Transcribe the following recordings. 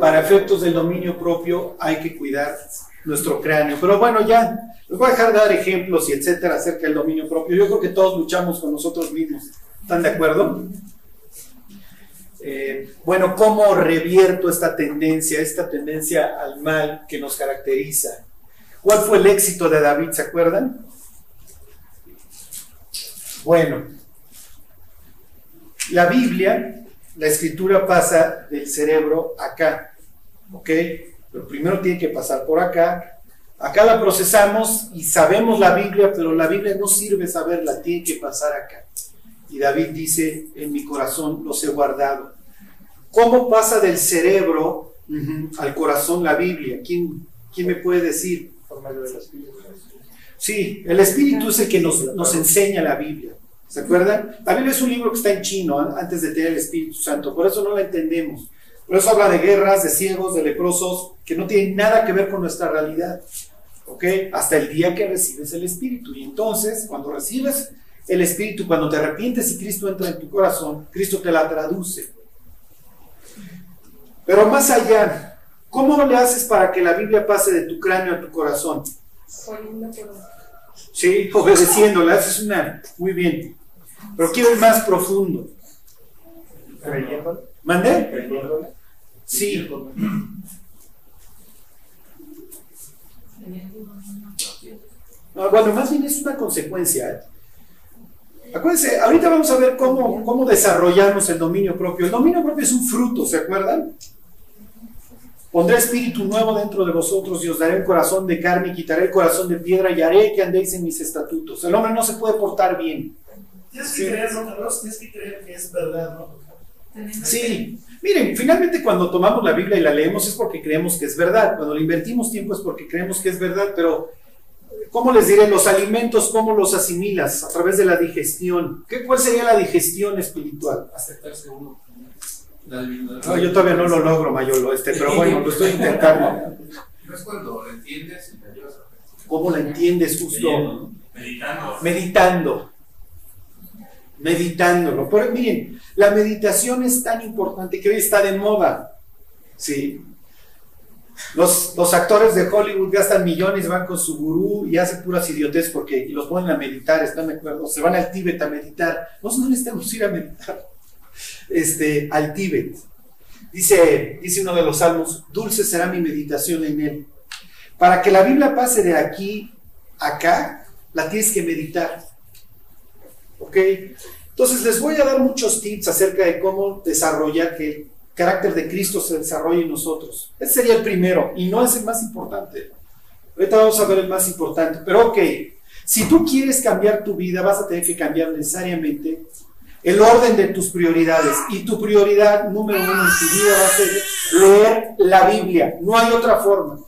para efectos del dominio propio hay que cuidar nuestro cráneo. Pero bueno, ya, les voy a dejar de dar ejemplos y etcétera acerca del dominio propio. Yo creo que todos luchamos con nosotros mismos. ¿Están de acuerdo? Eh, bueno, ¿cómo revierto esta tendencia, esta tendencia al mal que nos caracteriza? ¿Cuál fue el éxito de David? ¿Se acuerdan? Bueno, la Biblia, la escritura pasa del cerebro acá, ¿ok? Pero primero tiene que pasar por acá. Acá la procesamos y sabemos la Biblia, pero la Biblia no sirve saberla, tiene que pasar acá. Y David dice, en mi corazón los he guardado. ¿Cómo pasa del cerebro al corazón la Biblia? ¿Quién, quién me puede decir? Sí, el Espíritu es el que nos, nos enseña la Biblia. ¿Se acuerdan? La Biblia es un libro que está en chino antes de tener el Espíritu Santo, por eso no la entendemos. Por eso habla de guerras, de ciegos, de leprosos, que no tienen nada que ver con nuestra realidad. ¿Ok? Hasta el día que recibes el Espíritu. Y entonces, cuando recibes el Espíritu, cuando te arrepientes y Cristo entra en tu corazón, Cristo te la traduce. Pero más allá, ¿cómo le haces para que la Biblia pase de tu cráneo a tu corazón? Sí, obedeciéndola, haces una. Muy bien. Pero quiero ir más profundo. ¿Mandé? Sí. bueno, más bien es una consecuencia. ¿eh? Acuérdense, ahorita vamos a ver cómo, cómo desarrollamos el dominio propio. El dominio propio es un fruto, ¿se acuerdan? Pondré espíritu nuevo dentro de vosotros y os daré un corazón de carne y quitaré el corazón de piedra y haré que andéis en mis estatutos. El hombre no se puede portar bien. Tienes que creer, ¿no, Tienes que creer que es verdad, ¿no? Sí. Miren, finalmente cuando tomamos la Biblia y la leemos es porque creemos que es verdad. Cuando le invertimos tiempo es porque creemos que es verdad, pero ¿cómo les diré? Los alimentos, ¿cómo los asimilas? A través de la digestión. ¿Qué, ¿Cuál sería la digestión espiritual? Aceptarse uno. No, yo todavía no lo logro, Mayolo, este, pero bueno, lo estoy intentando. No es cuando lo entiendes y te ayudas ¿Cómo la entiendes justo? Meditando. Meditando. Meditándolo. Pero miren, la meditación es tan importante que hoy está de moda. ¿Sí? Los, actores de Hollywood gastan millones, van con su gurú y hacen puras idiotes porque los ponen a meditar, están de acuerdo, se van al Tíbet a meditar. Nosotros no necesitamos ir a meditar este, al Tíbet. Dice, dice uno de los salmos, dulce será mi meditación en él. Para que la Biblia pase de aquí a acá, la tienes que meditar. ¿Ok? Entonces les voy a dar muchos tips acerca de cómo desarrollar que el carácter de Cristo se desarrolle en nosotros. Ese sería el primero y no es el más importante. Ahorita vamos a ver el más importante. Pero ok, si tú quieres cambiar tu vida, vas a tener que cambiar necesariamente el orden de tus prioridades. Y tu prioridad número uno en tu vida va a ser leer la Biblia. No hay otra forma.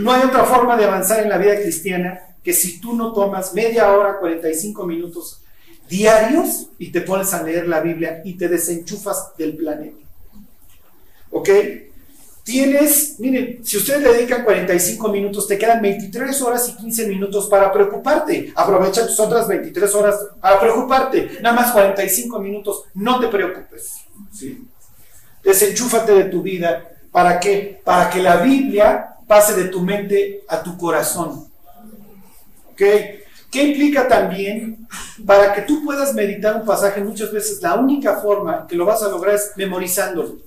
No hay otra forma de avanzar en la vida cristiana que si tú no tomas media hora, 45 minutos diarios y te pones a leer la Biblia y te desenchufas del planeta. ¿Ok? Tienes, miren, si ustedes le dedican 45 minutos, te quedan 23 horas y 15 minutos para preocuparte. Aprovecha tus otras 23 horas para preocuparte. Nada más 45 minutos, no te preocupes. Desenchúfate de tu vida. ¿Para qué? Para que la Biblia pase de tu mente a tu corazón. ¿Ok? ¿Qué implica también? Para que tú puedas meditar un pasaje, muchas veces la única forma que lo vas a lograr es memorizándolo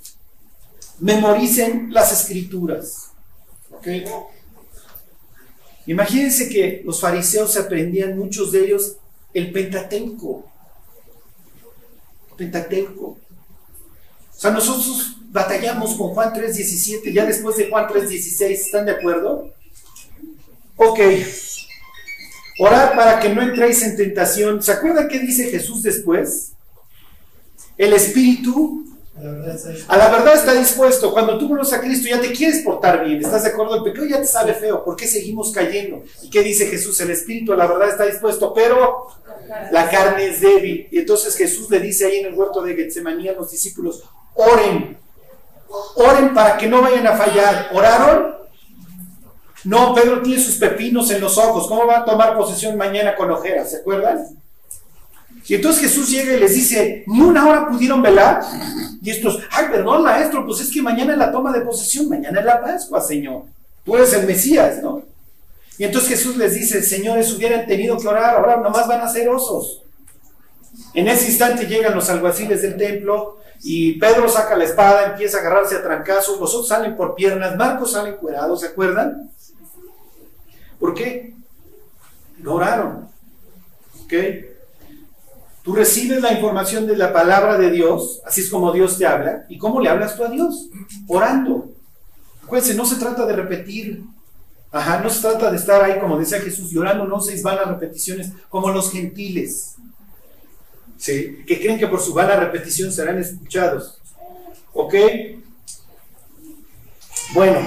memoricen las escrituras. Imagínense que los fariseos aprendían, muchos de ellos, el Pentateuco. Pentateuco. O sea, nosotros batallamos con Juan 3.17, ya después de Juan 3.16, ¿están de acuerdo? Ok. Orar para que no entréis en tentación. ¿Se acuerdan qué dice Jesús después? El Espíritu a la verdad está dispuesto. Cuando tú conoces a Cristo ya te quieres portar bien. ¿Estás de acuerdo? El pecado ya te sabe feo. ¿Por qué seguimos cayendo? ¿Y qué dice Jesús? El Espíritu a la verdad está dispuesto, pero la carne es débil. Y entonces Jesús le dice ahí en el huerto de Getsemaní a los discípulos, oren. Oren para que no vayan a fallar. ¿Oraron? No, Pedro tiene sus pepinos en los ojos. ¿Cómo va a tomar posesión mañana con ojeras? ¿Se acuerdan? Y entonces Jesús llega y les dice, ni una hora pudieron velar. Y estos, ay, perdón, maestro, pues es que mañana es la toma de posesión, mañana es la Pascua, Señor. Tú eres el Mesías, ¿no? Y entonces Jesús les dice, señores, hubieran tenido que orar, ahora nomás van a ser osos. En ese instante llegan los alguaciles del templo y Pedro saca la espada, empieza a agarrarse a trancazos, los otros salen por piernas, Marcos salen cuerados, ¿se acuerdan? ¿Por qué? No oraron. ¿Ok? Tú recibes la información de la palabra de Dios, así es como Dios te habla. ¿Y cómo le hablas tú a Dios? Orando. Acuérdense, no se trata de repetir. Ajá, no se trata de estar ahí, como decía Jesús, llorando, no seis vanas repeticiones, como los gentiles. ¿Sí? Que creen que por su vana repetición serán escuchados. ¿Ok? Bueno,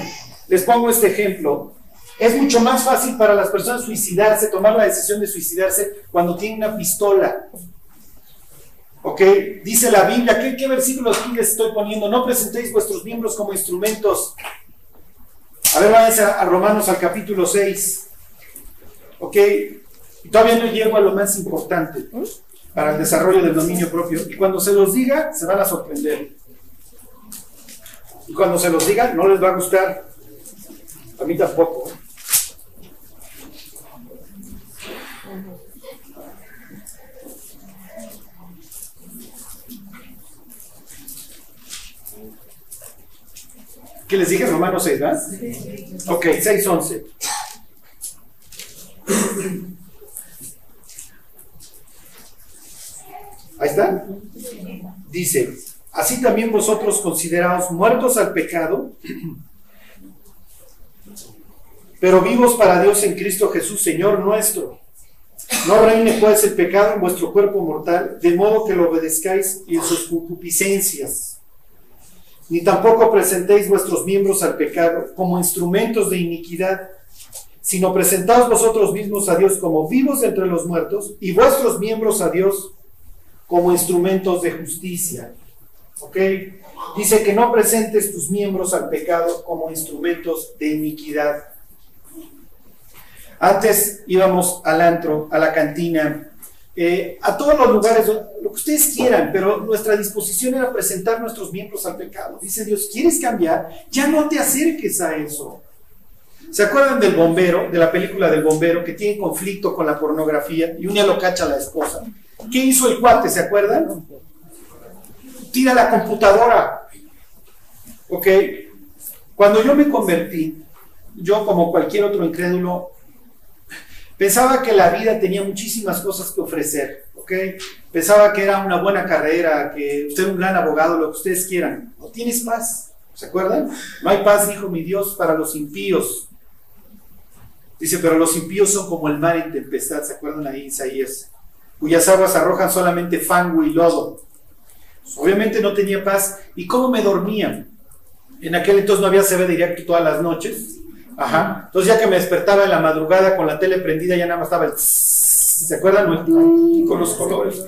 les pongo este ejemplo. Es mucho más fácil para las personas suicidarse, tomar la decisión de suicidarse cuando tienen una pistola. ¿Ok? Dice la Biblia, ¿qué, qué versículos aquí les estoy poniendo? No presentéis vuestros miembros como instrumentos. A ver, váyanse a, Romanos al capítulo 6. ¿Ok? Y todavía no llego a lo más importante para el desarrollo del dominio propio. Y cuando se los diga, se van a sorprender. Y cuando se los diga, no les va a gustar. A mí tampoco. ¿Qué les dije? Romanos 6, ¿verdad? Ok, 6, 11. Ahí está. Dice, así también vosotros considerados muertos al pecado, pero vivos para Dios en Cristo Jesús, Señor nuestro. No reine pues el pecado en vuestro cuerpo mortal, de modo que lo obedezcáis en sus concupiscencias. Ni tampoco presentéis vuestros miembros al pecado como instrumentos de iniquidad, sino presentaos vosotros mismos a Dios como vivos entre los muertos y vuestros miembros a Dios como instrumentos de justicia. ¿Ok? Dice que no presentes tus miembros al pecado como instrumentos de iniquidad. Antes íbamos al antro, a la cantina, eh, a todos los lugares, lo que ustedes quieran, pero nuestra disposición era presentar nuestros miembros al pecado. Dice Dios, ¿quieres cambiar? Ya no te acerques a eso. ¿Se acuerdan del bombero, de la película del bombero, que tiene conflicto con la pornografía y un día lo cacha a la esposa? ¿Qué hizo el cuate? ¿Se acuerdan? Tira la computadora. ¿Ok? Cuando yo me convertí, yo como cualquier otro incrédulo, pensaba que la vida tenía muchísimas cosas que ofrecer. ¿Ok? Pensaba que era una buena carrera, que usted un gran abogado, lo que ustedes quieran. No tienes paz. ¿Se acuerdan? No hay paz, dijo mi Dios, para los impíos. Dice, pero los impíos son como el mar en tempestad. ¿Se acuerdan ahí, Isaías? cuyas aguas arrojan solamente fango y lodo. Obviamente no tenía paz. ¿Y cómo me dormía? En aquel entonces no había CB directo todas las noches. Ajá. Entonces ya que me despertaba en la madrugada con la tele prendida, ya nada más estaba el... ¿Se acuerdan? Con los colores.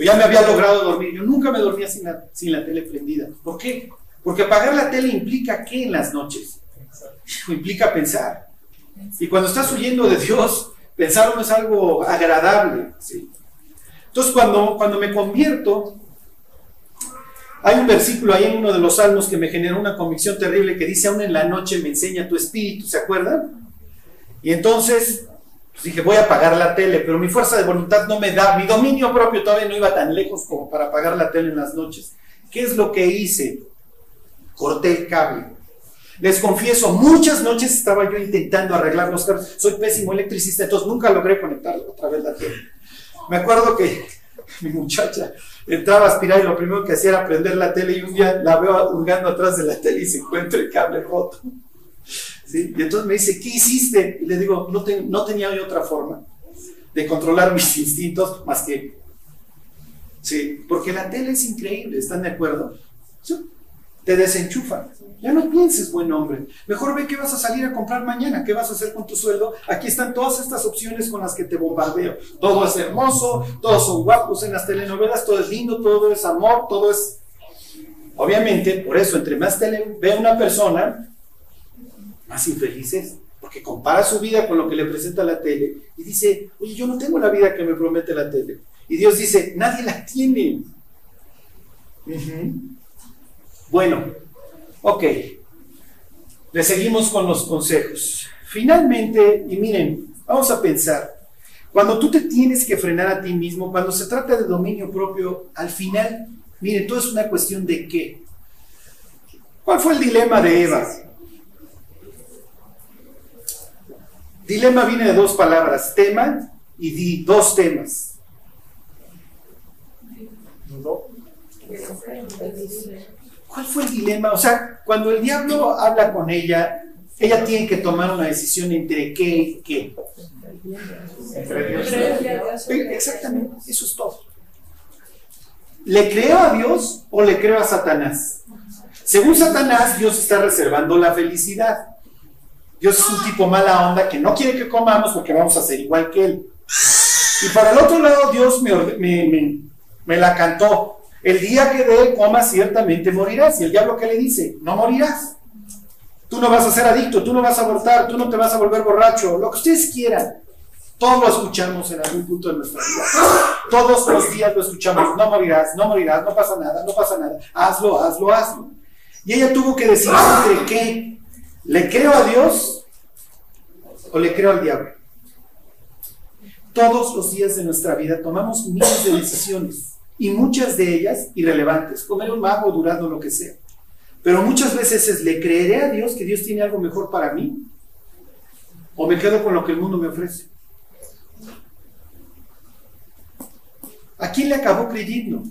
Ya me había logrado dormir. Yo nunca me dormía sin la, sin la tele prendida. ¿Por qué? Porque apagar la tele implica qué en las noches? Implica pensar. Y cuando estás huyendo de Dios, pensar no es algo agradable. ¿sí? Entonces, cuando, cuando me convierto, hay un versículo ahí en uno de los salmos que me generó una convicción terrible que dice, aún en la noche me enseña tu espíritu, ¿se acuerdan? Y entonces pues dije, voy a apagar la tele, pero mi fuerza de voluntad no me da, mi dominio propio todavía no iba tan lejos como para apagar la tele en las noches. ¿Qué es lo que hice? Corté el cable. Les confieso, muchas noches estaba yo intentando arreglar los cables. Soy pésimo electricista, entonces nunca logré conectar otra vez la tele. Me acuerdo que mi muchacha entraba a aspirar y lo primero que hacía era prender la tele y un día la veo hurgando atrás de la tele y se encuentra el cable roto. ¿Sí? Y entonces me dice, ¿qué hiciste? Y le digo, no, no tenía otra forma de controlar mis instintos más que... Sí, porque la tele es increíble, ¿están de acuerdo? Te desenchufan. Ya no pienses, buen hombre. Mejor ve qué vas a salir a comprar mañana, qué vas a hacer con tu sueldo. Aquí están todas estas opciones con las que te bombardeo. Todo es hermoso, todos son guapos en las telenovelas, todo es lindo, todo es amor, todo es... Obviamente, por eso, entre más tele ve a una persona, más infeliz es. Porque compara su vida con lo que le presenta la tele y dice, oye, yo no tengo la vida que me promete la tele. Y Dios dice, nadie la tiene. Uh -huh. Bueno, ok. Le seguimos con los consejos. Finalmente, y miren, vamos a pensar, cuando tú te tienes que frenar a ti mismo, cuando se trata de dominio propio, al final, miren, todo es una cuestión de qué. ¿Cuál fue el dilema de Eva? Dilema viene de dos palabras, tema y di, dos temas. ¿Cuál fue el dilema? O sea, cuando el diablo habla con ella, ella tiene que tomar una decisión entre qué y qué. Entre Dios y Exactamente, eso es todo. ¿Le creo a Dios o le creo a Satanás? Según Satanás, Dios está reservando la felicidad. Dios es un tipo mala onda que no quiere que comamos porque vamos a ser igual que Él. Y para el otro lado, Dios me, me, me, la cantó. El día que de comas, ciertamente morirás. Y el diablo que le dice, no morirás. Tú no vas a ser adicto, tú no vas a abortar, tú no te vas a volver borracho, lo que ustedes quieran. Todos lo escuchamos en algún punto de nuestra vida. Todos los días lo escuchamos. No morirás, no morirás, no pasa nada, no pasa nada. Hazlo, hazlo, hazlo. Y ella tuvo que decidir entre qué. ¿Le creo a Dios o le creo al diablo? Todos los días de nuestra vida tomamos miles de decisiones y muchas de ellas irrelevantes. Comer un mago, durando lo que sea. Pero muchas veces es, ¿le creeré a Dios que Dios tiene algo mejor para mí? ¿O me quedo con lo que el mundo me ofrece? ¿A quién le acabó creyendo?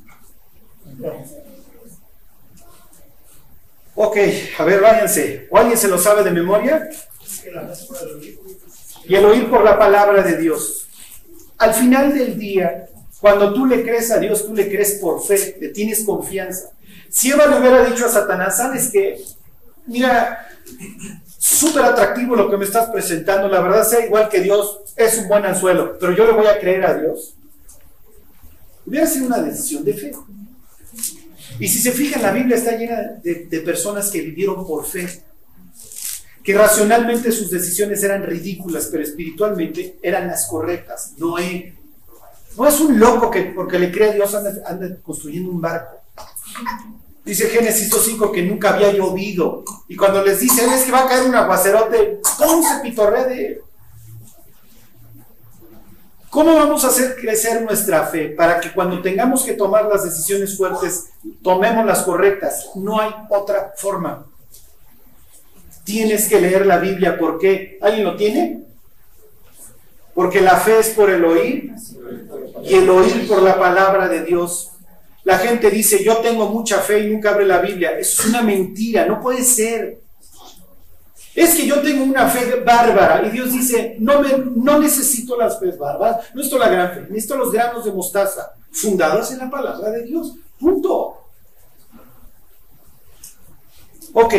Ok, a ver, váyanse. ¿O alguien se lo sabe de memoria? Y el oír por la palabra de Dios. Al final del día, cuando tú le crees a Dios, tú le crees por fe, le tienes confianza. Si Eva le hubiera dicho a Satanás, ¿sabes qué? Mira, súper atractivo lo que me estás presentando, la verdad sea igual que Dios, es un buen anzuelo, pero yo le voy a creer a Dios. Hubiera sido una decisión de fe. Y si se fijan, la Biblia está llena de, personas que vivieron por fe, que racionalmente sus decisiones eran ridículas, pero espiritualmente eran las correctas. Noé no es un loco que porque le cree a Dios anda construyendo un barco. Dice Génesis 2.5 que nunca había llovido. Y cuando les dice, es que va a caer un aguacerote, ¿cómo se pitorre de ¿Cómo vamos a hacer crecer nuestra fe para que cuando tengamos que tomar las decisiones fuertes, tomemos las correctas? No hay otra forma. Tienes que leer la Biblia. ¿Por qué? ¿Alguien lo tiene? Porque la fe es por el oír y el oír por la palabra de Dios. La gente dice, yo tengo mucha fe y nunca abre la Biblia. Eso es una mentira, no puede ser. Es que yo tengo una fe bárbara y Dios dice, no, me, no necesito las fe bárbaras, no necesito la gran fe, necesito los granos de mostaza fundados en la palabra de Dios. Punto. Ok,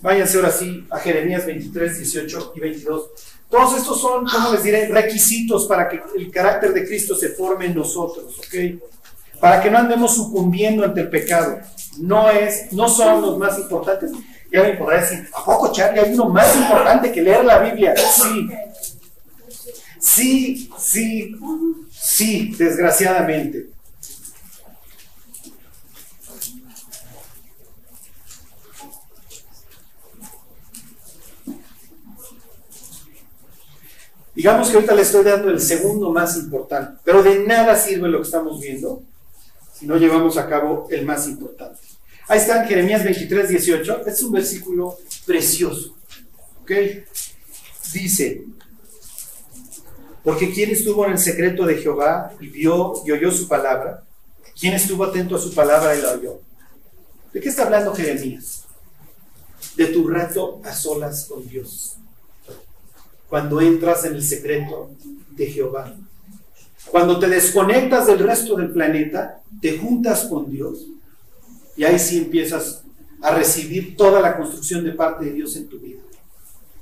váyanse ahora sí a Jeremías 23, 18 y 22. Todos estos son, ¿cómo les diré? Requisitos para que el carácter de Cristo se forme en nosotros, ¿ok? para que no andemos sucumbiendo ante el pecado. No, es, no son los más importantes. Ya me podrá decir, ¿a poco, Charlie, hay uno más importante que leer la Biblia? Sí. Sí, sí, sí, desgraciadamente. Digamos que ahorita le estoy dando el segundo más importante, pero de nada sirve lo que estamos viendo si no llevamos a cabo el más importante. Ahí está en Jeremías 23, 18. Este es un versículo precioso. ¿Ok? Dice, porque ¿quién estuvo en el secreto de Jehová y vio y oyó su palabra? ¿Quién estuvo atento a su palabra y la oyó? ¿De qué está hablando Jeremías? De tu rato a solas con Dios. Cuando entras en el secreto de Jehová. Cuando te desconectas del resto del planeta, te juntas con Dios y ahí sí empiezas a recibir toda la construcción de parte de Dios en tu vida.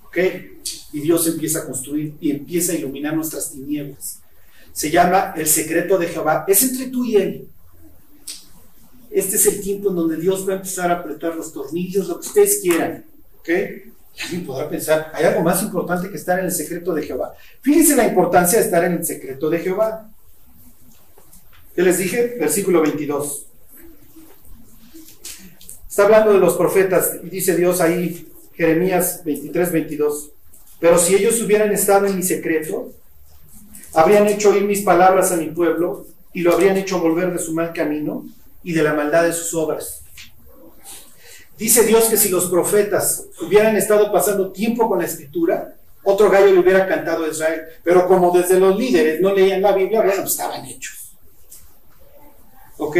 ¿Ok? Y Dios empieza a construir y empieza a iluminar nuestras tinieblas. Se llama el secreto de Jehová. Es entre tú y Él. Este es el tiempo en donde Dios va a empezar a apretar los tornillos, lo que ustedes quieran. ¿Ok? Alguien podrá pensar, hay algo más importante que estar en el secreto de Jehová. Fíjense la importancia de estar en el secreto de Jehová. ¿Qué les dije? Versículo 22. Está hablando de los profetas y dice Dios ahí, Jeremías 23, 22. Pero si ellos hubieran estado en mi secreto, habrían hecho oír mis palabras a mi pueblo y lo habrían hecho volver de su mal camino y de la maldad de sus obras. Dice Dios que si los profetas hubieran estado pasando tiempo con la escritura, otro gallo le hubiera cantado a Israel. Pero como desde los líderes no leían la Biblia, bueno, pues estaban hechos. ¿Ok?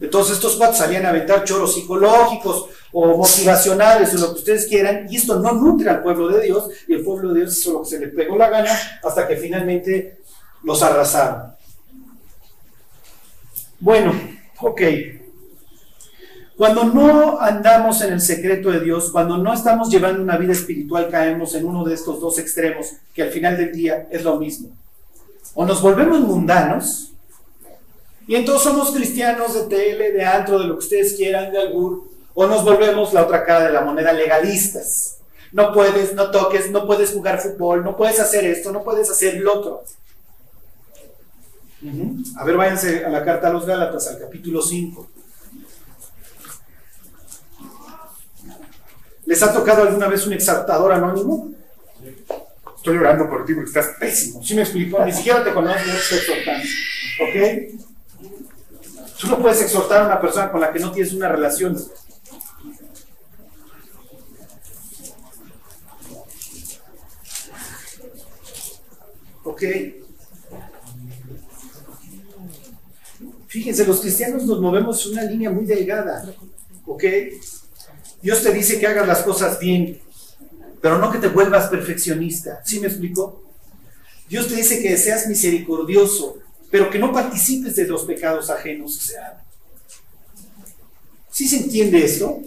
Entonces estos cuatro salían a aventar choros psicológicos o motivacionales o lo que ustedes quieran, y esto no nutre al pueblo de Dios, y el pueblo de Dios hizo lo que se le pegó la gana hasta que finalmente los arrasaron. Bueno, ok. Cuando no andamos en el secreto de Dios, cuando no estamos llevando una vida espiritual, caemos en uno de estos dos extremos, que al final del día es lo mismo. O nos volvemos mundanos, y entonces somos cristianos de tele, de antro, de lo que ustedes quieran, de albur, o nos volvemos la otra cara de la moneda legalistas. No puedes, no toques, no puedes jugar fútbol, no puedes hacer esto, no puedes hacer lo otro. A ver, váyanse a la carta a los Gálatas, al capítulo 5. ¿Les ha tocado alguna vez un exaltador anónimo? Estoy orando por ti porque estás pésimo. ¿Sí me explico? Ni siquiera te conozco, no te exhortando. ¿Ok? Tú no puedes exhortar a una persona con la que no tienes una relación. ¿Ok? Fíjense, los cristianos nos movemos en una línea muy delgada. ¿Ok? Dios te dice que hagas las cosas bien, pero no que te vuelvas perfeccionista. ¿Sí me explico? Dios te dice que seas misericordioso, pero que no participes de los pecados ajenos. O sea, ¿sí se entiende esto?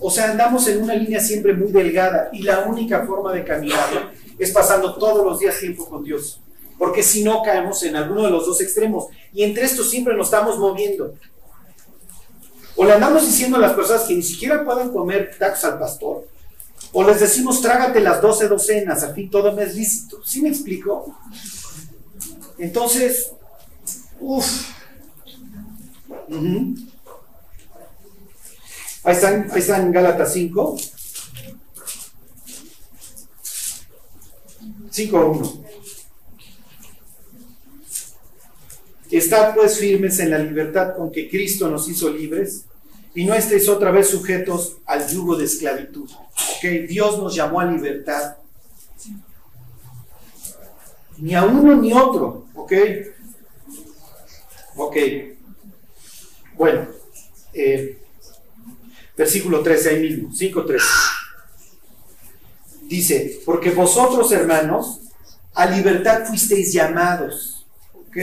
O sea, andamos en una línea siempre muy delgada y la única forma de caminar es pasando todos los días tiempo con Dios. Porque si no caemos en alguno de los dos extremos. Y entre estos siempre nos estamos moviendo. O le andamos diciendo a las personas que ni siquiera puedan comer tacos al pastor. O les decimos, trágate las 12 docenas, al fin todo me es lícito. ¿Sí me explico? Entonces, uff. Ahí están, ahí están Gálatas 5. 5.1. Estad pues firmes en la libertad con que Cristo nos hizo libres y no estéis otra vez sujetos al yugo de esclavitud. ¿Okay? Dios nos llamó a libertad. Ni a uno ni otro. ¿Ok? Ok. Bueno. Eh, versículo 13 ahí mismo. 5.13. Dice, porque vosotros hermanos a libertad fuisteis llamados. ¿Ok?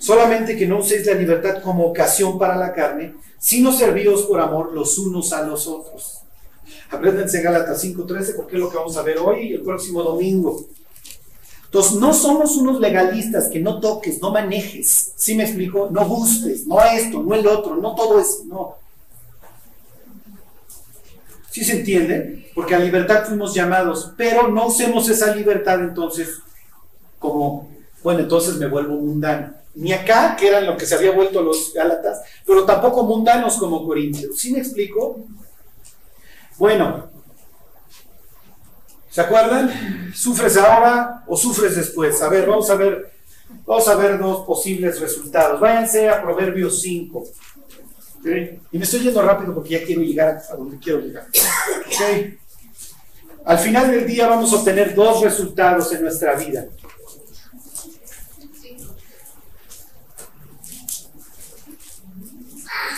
Solamente que no uséis la libertad como ocasión para la carne, sino servíos por amor los unos a los otros. Apréndanse Gálatas 5.13 porque es lo que vamos a ver hoy y el próximo domingo. Entonces, no somos unos legalistas que no toques, no manejes. ¿Sí me explico? No gustes, no esto, no el otro, no todo eso, no. ¿Sí se entiende? Porque a libertad fuimos llamados, pero no usemos esa libertad entonces como, bueno, entonces me vuelvo mundano ni acá, que eran lo que se había vuelto los Gálatas, pero tampoco mundanos como Corintios. ¿Sí me explico? Bueno, ¿se acuerdan? ¿Sufres ahora o sufres después? A ver, vamos a ver, vamos a ver dos posibles resultados. Váyanse a Proverbios 5. Y me estoy yendo rápido porque ya quiero llegar a donde quiero llegar. Al final del día vamos a obtener dos resultados en nuestra vida.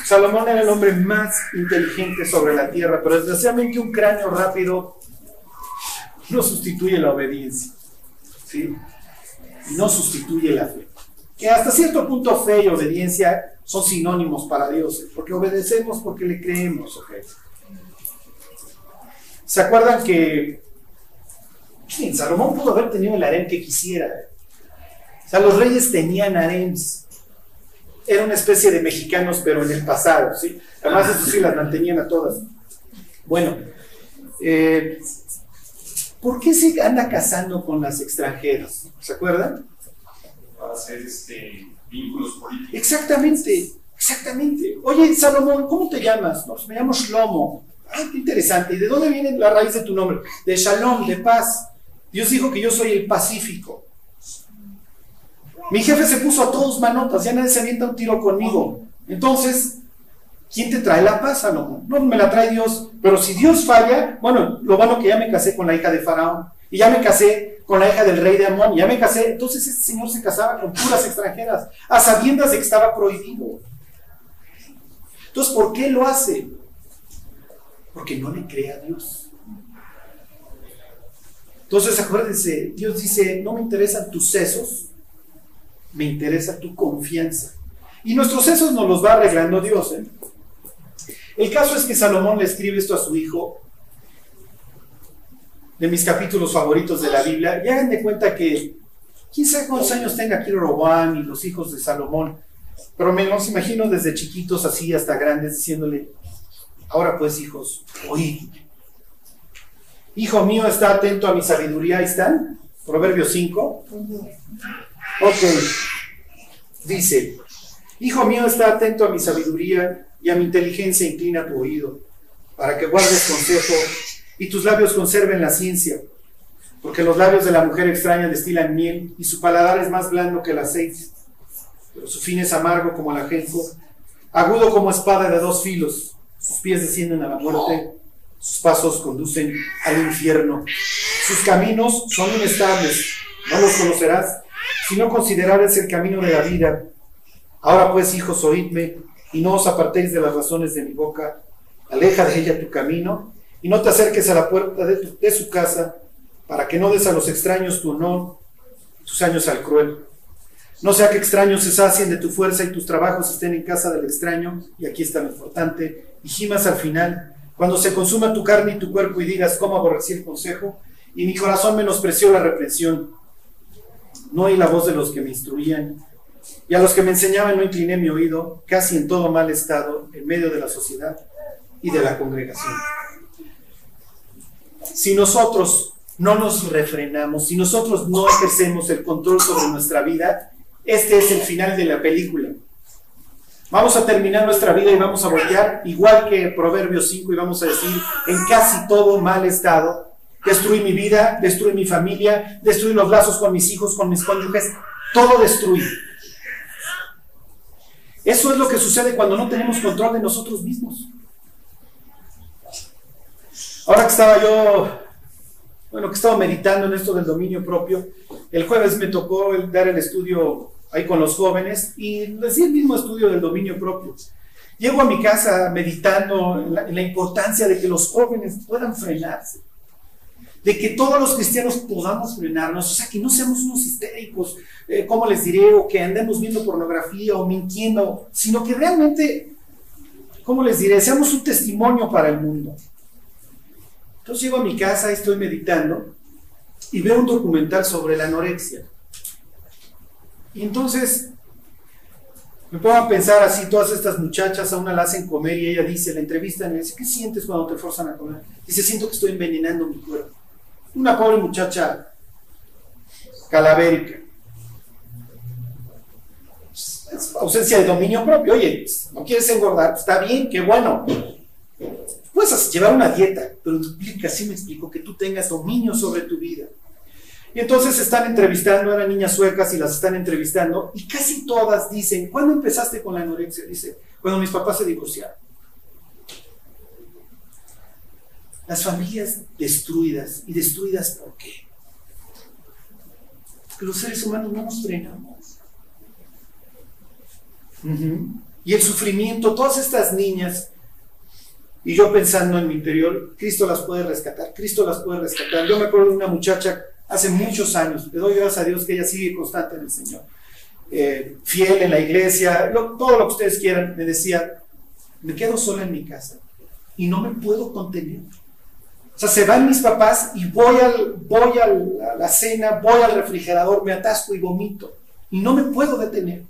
Salomón era el hombre más inteligente sobre la tierra, pero desgraciadamente un cráneo rápido no sustituye la obediencia. ¿sí? No sustituye la fe. Que hasta cierto punto fe y obediencia son sinónimos para Dios, porque obedecemos porque le creemos. ¿Se acuerdan que Salomón pudo haber tenido el harem que quisiera? O sea, los reyes tenían harems era una especie de mexicanos, pero en el pasado, ¿sí? Además, eso sí las mantenían a todas. Bueno, eh, ¿por qué se anda casando con las extranjeras? ¿Se acuerdan? Para hacer este, vínculos políticos. Exactamente, Exactamente. Oye, Salomón, ¿cómo te llamas? No, me llamo Shlomo. Ah, qué interesante. ¿Y de dónde viene la raíz de tu nombre? De Shalom, de paz. Dios dijo que yo soy el pacífico. Mi jefe se puso a todos manotas, ya nadie se avienta un tiro conmigo. Entonces, ¿quién te trae la paz, Salomón? No me la trae Dios. Pero si Dios falla, bueno, lo bueno que ya me casé con la hija de Faraón. Y ya me casé con la hija del rey de Amón. Y ya me casé. Entonces este señor se casaba con puras extranjeras, a sabiendas de que estaba prohibido. Entonces, ¿por qué lo hace? Porque no le cree a Dios. Entonces, acuérdense, Dios dice, no me interesan tus sesos, me interesa tu confianza. Y nuestros sesos nos los va arreglando Dios. ¿eh? El caso es que Salomón le escribe esto a su hijo, de mis capítulos favoritos de la Biblia, y hagan de cuenta que, quién cuántos años tenga aquí y los hijos de Salomón, pero me los imagino desde chiquitos así hasta grandes diciéndole, ahora pues hijos, oí. Hijo mío, está atento a mi sabiduría, ahí están, Proverbio 5. Ok, dice, hijo mío, está atento a mi sabiduría y a mi inteligencia inclina tu oído, para que guardes consejo y tus labios conserven la ciencia, porque los labios de la mujer extraña destilan miel y su paladar es más blando que el aceite pero su fin es amargo como el ajenjo, agudo como espada de dos filos. Sus pies descienden a la muerte, sus pasos conducen al infierno. Sus caminos son inestables, no los conocerás, si no considerares el camino de la vida. Ahora pues, hijos, oídme, y no os apartéis de las razones de mi boca. Aleja de ella tu camino, y no te acerques a la puerta de, de su casa, para que no des a los extraños tu honor, tus años al cruel no sea que extraños se sacien de tu fuerza y tus trabajos estén en casa del extraño, y aquí está lo importante, y gimas al final, cuando se consuma tu carne y tu cuerpo y digas cómo aborrecí el consejo, y mi corazón menospreció la reprensión. No oí la voz de los que me instruían, y a los que me enseñaban no incliné mi oído, casi en todo mal estado, en medio de la sociedad y de la congregación. Si nosotros no nos refrenamos, si nosotros no ejercemos el control sobre nuestra vida, este es el final de la película. Vamos a terminar nuestra vida y vamos a voltear, igual que Proverbios 5, y vamos a decir, en casi todo mal estado, destruí mi vida, destruí mi familia, destruí los lazos con mis hijos, con mis cónyuges, todo destruí. Eso es lo que sucede cuando no tenemos control de nosotros mismos. Ahora que estaba yo bueno, que estaba meditando en esto del dominio propio. El jueves me tocó dar el estudio ahí con los jóvenes y decía el mismo estudio del dominio propio. Llego a mi casa meditando en la, importancia de que los jóvenes puedan frenarse, de que todos los cristianos podamos frenarnos, o sea, que no seamos unos histéricos, eh, como les diré, o que andemos viendo pornografía o mintiendo, sino que realmente, ¿cómo les diré?, seamos un testimonio para el mundo. Entonces llego a mi casa, estoy meditando y veo un documental sobre la anorexia. Y entonces me pongo a pensar así, todas estas muchachas a una la hacen comer y ella dice, la entrevista y dice, ¿qué sientes cuando te forzan a comer? Dice, siento que estoy envenenando mi cuerpo. Una pobre muchacha calavérica. Es ausencia de dominio propio. Oye, no quieres engordar, está bien, qué bueno. Puedes llevar una dieta, pero implica, así me explico, que tú tengas dominio sobre tu vida. Y entonces están entrevistando, eran niñas suecas y las están entrevistando, y casi todas dicen, ¿cuándo empezaste con la anorexia? Dice, cuando mis papás se divorciaron. Las familias destruidas, y destruidas ¿por qué? Porque los seres humanos no nos frenamos. Y el sufrimiento, todas estas niñas y yo pensando en mi interior, Cristo las puede rescatar, Cristo las puede rescatar. Yo me acuerdo de una muchacha hace muchos años, le doy gracias a Dios que ella sigue constante en el Señor, eh, fiel en la iglesia, todo lo que ustedes quieran, me decía, me quedo sola en mi casa y no me puedo contener. O sea, se van mis papás y voy, al, voy a la cena, voy al refrigerador, me atasco y vomito. Y no me puedo detener.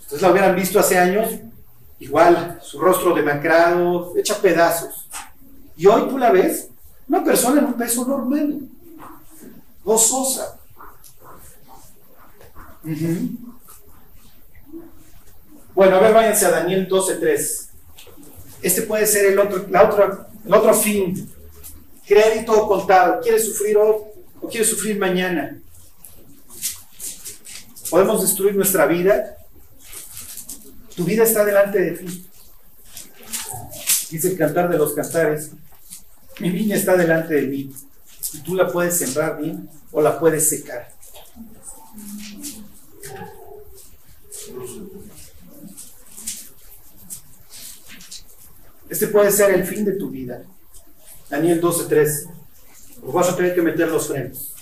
Ustedes la hubieran visto hace años, igual, su rostro demacrado, hecha pedazos. Y hoy tú la ves, una persona en un peso normal, gozosa. Ujú. Bueno, a ver, váyanse a Daniel 12.3. Este puede ser el otro, la el otro fin. Crédito o contado. ¿Quieres sufrir hoy o quieres sufrir mañana? Podemos destruir nuestra vida. Tu vida está delante de ti. Dice el cantar de los cantares. Mi viña está delante de mí. Y tú la puedes sembrar bien o la puedes secar. Este puede ser el fin de tu vida. Daniel 12:3. Pues vas a tener que meter los frenos.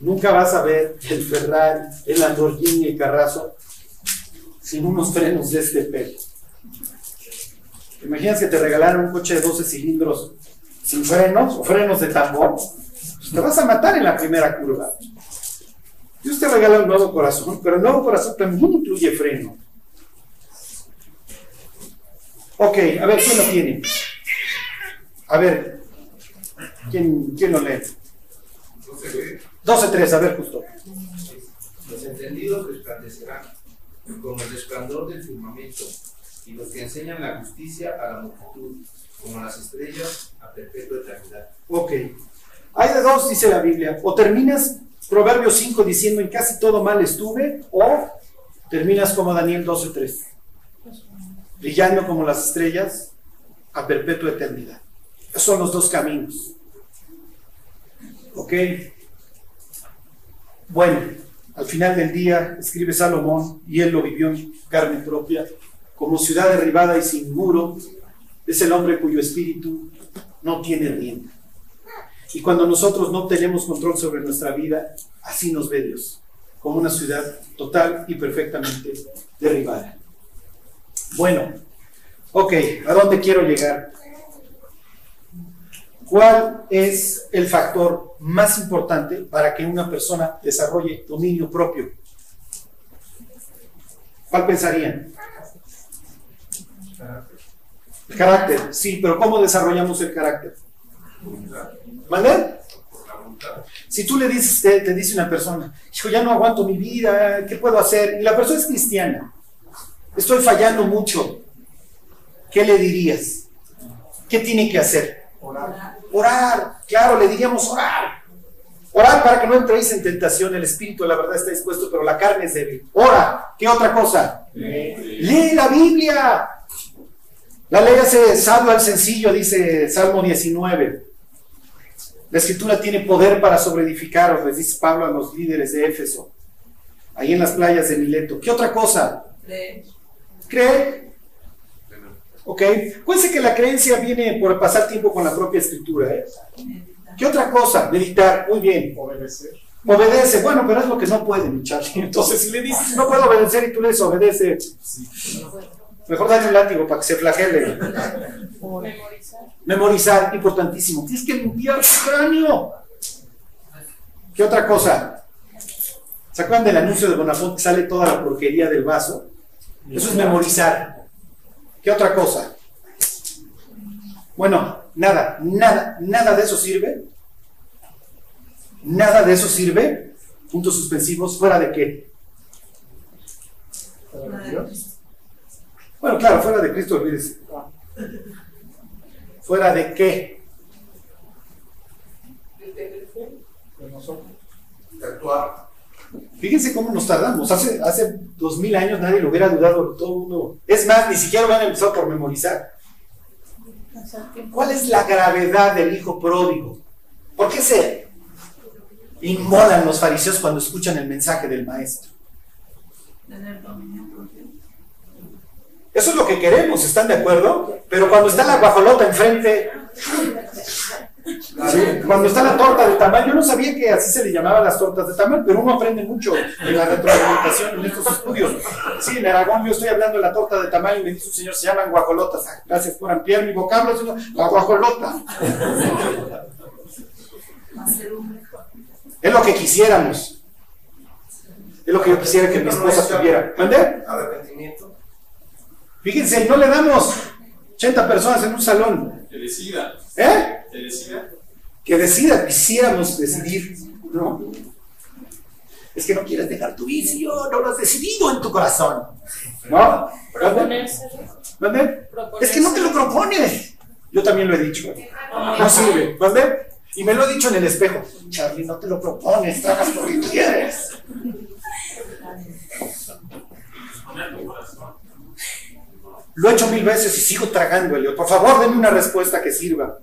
Nunca vas a ver el Ferrari, el Lamborghini, el Carrazo sin unos frenos de este pelo. ¿Te imaginas que te regalaron un coche de 12 cilindros sin frenos o frenos de tambor? Pues te vas a matar en la primera curva. Dios te regala un nuevo corazón, pero el nuevo corazón también incluye freno. Ok, a ver, ¿quién lo tiene? A ver, ¿quién, quién lo lee? No se ve. 12.3, a ver, justo. Los entendidos resplandecerán como el resplandor del firmamento, y los que enseñan la justicia a la multitud, como las estrellas a perpetua eternidad. Ok. Hay de dos, dice la Biblia. O terminas Proverbios 5 diciendo en casi todo mal estuve, o terminas como Daniel 12.3, brillando como las estrellas a perpetua eternidad. Esos son los dos caminos. Ok. Bueno, al final del día, escribe Salomón, y él lo vivió en carne propia, como ciudad derribada y sin muro, es el hombre cuyo espíritu no tiene rienda. Y cuando nosotros no tenemos control sobre nuestra vida, así nos ve Dios, como una ciudad total y perfectamente derribada. Bueno, ok, ¿a dónde quiero llegar? ¿Cuál es el factor más importante para que una persona desarrolle dominio propio? ¿Cuál pensarían? El carácter, sí, pero ¿cómo desarrollamos el carácter? ¿Vale? Si tú le dices, te, te dice una persona, hijo, ya no aguanto mi vida, ¿qué puedo hacer? Y la persona es cristiana, estoy fallando mucho, ¿qué le dirías? ¿Qué tiene que hacer? Orar. Orar, claro, le diríamos orar. Orar para que no entréis en tentación, el espíritu, la verdad, está dispuesto, pero la carne es débil. Ora, ¿qué otra cosa? Lee la Biblia. La ley hace sabio al sencillo, dice Salmo 19. La escritura tiene poder para sobreedificaros, les dice Pablo a los líderes de Éfeso, ahí en las playas de Mileto. ¿Qué otra cosa? Creer. Ok. Cuídense que la creencia viene por pasar tiempo con la propia escritura. ¿eh? ¿Qué otra cosa? Meditar. Muy bien. Obedecer. Obedece. Bueno, pero es lo que no puede, muchacho. Entonces, si le dices, no puedo obedecer y tú le dices, obedece. Mejor dale un látigo para que se flagele. Memorizar, importantísimo. Tienes que limpiar tu cráneo. ¿Qué otra cosa? ¿Se acuerdan del anuncio de Bonafont que sale toda la porquería del vaso? Eso es memorizar. ¿Qué otra cosa? Bueno, nada, nada, nada de eso sirve. Nada de eso sirve. Puntos suspensivos, fuera de qué. Dios. Bueno, claro, fuera de Cristo, olvídese. ¿Fuera de qué? Con nosotros. De actuar. Fíjense cómo nos tardamos. Hace, hace dos mil años nadie lo hubiera dudado, todo el mundo. Es más, ni siquiera hubieran empezado por memorizar. ¿Cuál es la gravedad del hijo pródigo? ¿Por qué se inmolan los fariseos cuando escuchan el mensaje del maestro? Eso es lo que queremos, ¿están de acuerdo? Pero cuando está la guajolota enfrente, sí, cuando está la torta de tamal, yo no sabía que así se le llamaban las tortas de tamal, pero uno aprende mucho en la retroalimentación en estos estudios. Sí, en Aragón yo estoy hablando de la torta de tamal y me dice un señor, se llaman guajolotas. Ah, Gracias por ampliar mi vocablo, señor. La guajolota. Es lo que quisiéramos. Es lo que yo quisiera que mi esposa tuviera. ¿Mandé? Arrepentimiento. Fíjense, no le damos 80 personas en un salón. Que decida, ¿Eh? Que decida. Que decida, quisiéramos decidir, ¿no? Es que no quieres dejar tu vicio, no lo has decidido en tu corazón. ¿No? Proponerse. ¿Mande? Es que no te lo propones. Yo también lo he dicho. No sirve. ¿Mande? Y me lo he dicho en el espejo. Charlie, no te lo propones, tragas porque quieres. Lo he hecho mil veces y sigo tragando, Elliot. Por favor, denme una respuesta que sirva.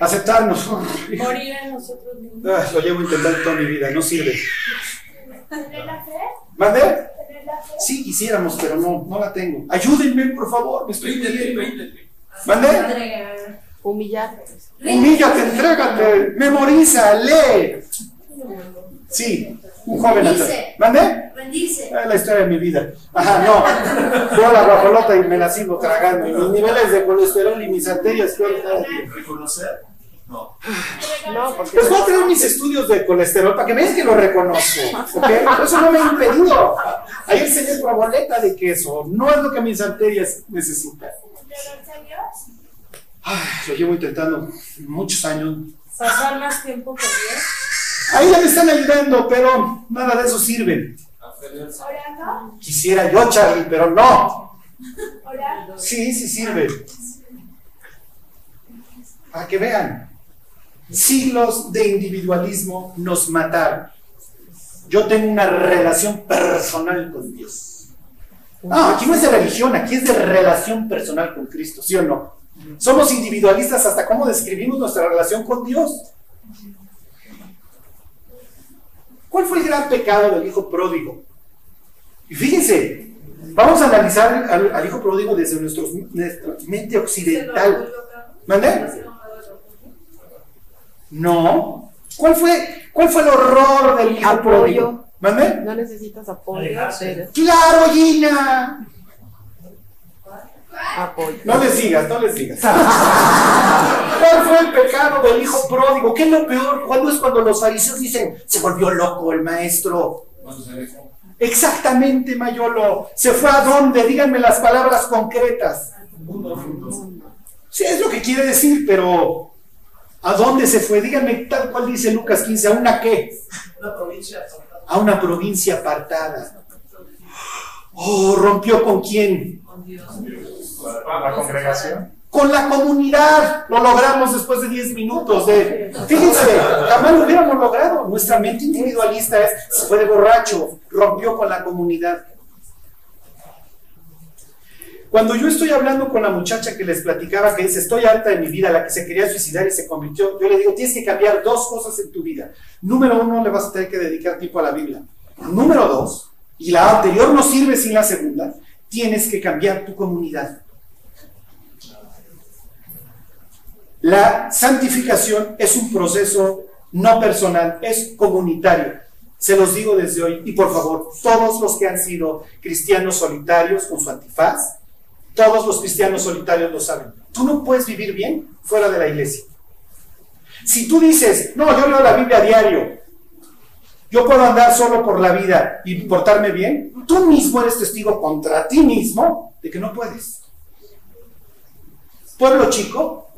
Aceptarnos. Morir en nosotros mismos. Ah, lo llevo intentando toda mi vida, no sirve. ¿Tener la fe? ¿Mande? ¿Tener la fe? Sí, quisiéramos, pero no, no la tengo. Ayúdenme, por favor, me estoy pidiendo. ¿Mande? Humillar. Humíllate, entrégate, memoriza, lee. Sí, un joven. Dice. ¿Mande? Rendirse. Es la historia de mi vida. Ajá, no. Fue la guajolota y me la sigo tragando. Y mis niveles de colesterol y mis arterias. ¿Reconocer? No. No, porque Les voy a traer mis estudios de colesterol para que vean que lo reconozco. ¿ok? Eso no me ha impedido. Ahí enseñé proboleta de queso. No es lo que mis arterias necesitan. ¿Entregarse a Dios? Ay, lo llevo intentando muchos años. Pasar más tiempo con Dios. Ahí ya me están ayudando, pero nada de eso sirve. Quisiera yo, Charlie, pero no. Sí, sí sirve. Para que vean, siglos de individualismo nos mataron. Yo tengo una relación personal con Dios. No, aquí no es de religión, aquí es de relación personal con Cristo, ¿sí o no? Somos individualistas hasta cómo describimos nuestra relación con Dios. ¿Cuál fue el gran pecado del hijo pródigo? Y fíjense, vamos a analizar al, al hijo pródigo desde nuestros- nuestra mente occidental. ¿Mande? No. ¿Cuál fue, ¿Cuál fue el horror del hijo Apoyo. pródigo? ¿Mande? no necesitas apoyo. ¡Claro, Gina! Apoyo. No les digas, no les digas. ¿Cuál fue el pecado del hijo pródigo? ¿Qué es lo peor? ¿Cuándo es cuando los fariseos dicen, se volvió loco el maestro? Exactamente, Mayolo. ¿Se fue a dónde? Díganme las palabras concretas. Sí, es lo que quiere decir, pero ¿a dónde se fue? Díganme tal cual dice Lucas 15, ¿a una qué? Una provincia apartada. A una provincia apartada. Oh, ¿rompió con quién? La congregación. Con la comunidad. Lo logramos después de 10 minutos. Fíjense, jamás lo hubiéramos logrado. Nuestra mente individualista es, se fue de borracho, rompió con la comunidad. Cuando yo estoy hablando con la muchacha que les platicaba que dice, estoy harta de mi vida, la que se quería suicidar y se convirtió, yo le digo, tienes que cambiar dos cosas en tu vida. Número uno, le vas a tener que dedicar tiempo a la Biblia. Número dos, y la anterior no sirve sin la segunda, tienes que cambiar tu comunidad. La santificación es un proceso no personal, es comunitario. Se los digo desde hoy. Y por favor, todos los que han sido cristianos solitarios con su antifaz, todos los cristianos solitarios lo saben. Tú no puedes vivir bien fuera de la iglesia. Si tú dices, no, yo leo la Biblia a diario, yo puedo andar solo por la vida y portarme bien, tú mismo eres testigo contra ti mismo de que no puedes. Pueblo chico,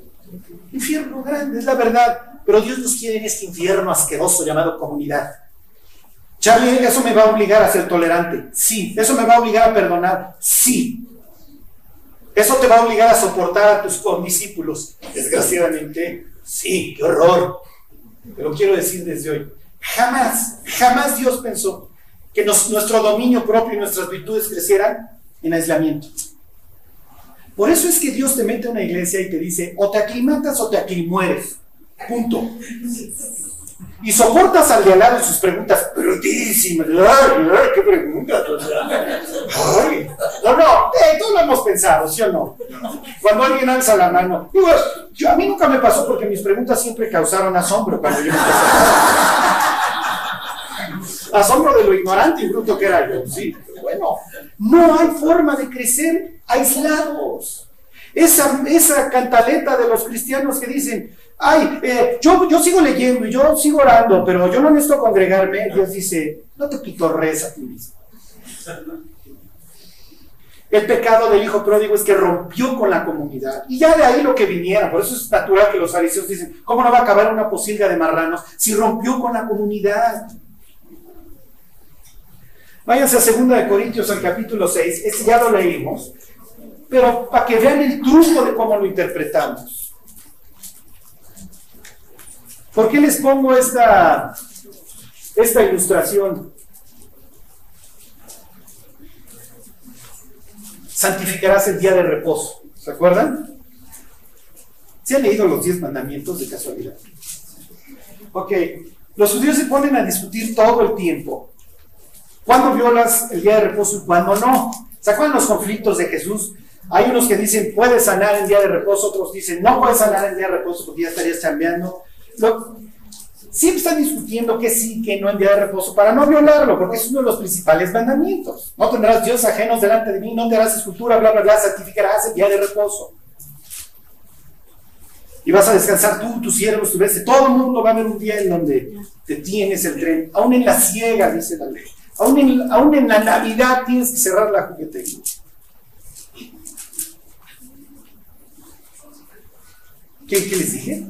infierno grande, es la verdad. Pero Dios nos quiere en este infierno asqueroso llamado comunidad. Charlie, ¿eso me va a obligar a ser tolerante? Sí. ¿Eso me va a obligar a perdonar? Sí. ¿Eso te va a obligar a soportar a tus condiscípulos? Desgraciadamente, sí, qué horror. Te lo quiero decir desde hoy. Jamás, jamás Dios pensó que nuestro dominio propio y nuestras virtudes crecieran en aislamiento. Por eso es que Dios te mete a una iglesia y te dice, o te aclimatas o te aclimueres. Punto. Y soportas al de al lado en sus preguntas. Ay, ay, qué sea. Ay. No, no, eh, todos lo hemos pensado, ¿sí o no? Cuando alguien alza la mano. Digo, a mí nunca me pasó porque mis preguntas siempre causaron asombro cuando yo empecé. Asombro de lo ignorante y bruto que era yo, sí. pero Bueno, no hay forma de crecer aislados. Esa, esa cantaleta de los cristianos que dicen, ay, eh, yo, yo sigo leyendo y yo sigo orando, pero yo no necesito congregarme. Dios dice, no te pitorres a ti mismo. El pecado del hijo pródigo es que rompió con la comunidad. Y ya de ahí lo que viniera. Por eso es natural que los fariseos dicen, ¿cómo no va a acabar una posilga de marranos si rompió con la comunidad? Váyanse a 2 de Corintios al capítulo 6. Este ya lo leímos. Pero para que vean el truco de cómo lo interpretamos. ¿Por qué les pongo esta, esta ilustración? santificarás el día de reposo. ¿Se acuerdan? ¿Se han leído los diez mandamientos de casualidad? Ok, los judíos se ponen a discutir todo el tiempo. ¿Cuándo violas el día de reposo y cuándo no? ¿Se acuerdan los conflictos de Jesús? Hay unos que dicen puedes sanar el día de reposo, otros dicen no puedes sanar el día de reposo porque ya estarías cambiando. Siempre están discutiendo que sí, que no en día de reposo para no violarlo, porque es uno de los principales mandamientos. No tendrás dioses ajenos delante de mí, no te harás escultura, bla, bla, bla, santificarás el día de reposo. Y vas a descansar tú, tus siervos, tu bestia. Todo el mundo va a haber un día en donde te tienes el tren. Aún en la ciega, dice la ley. Aún en, aún en la Navidad tienes que cerrar la juguetería. ¿Qué, ¿Qué, les dije?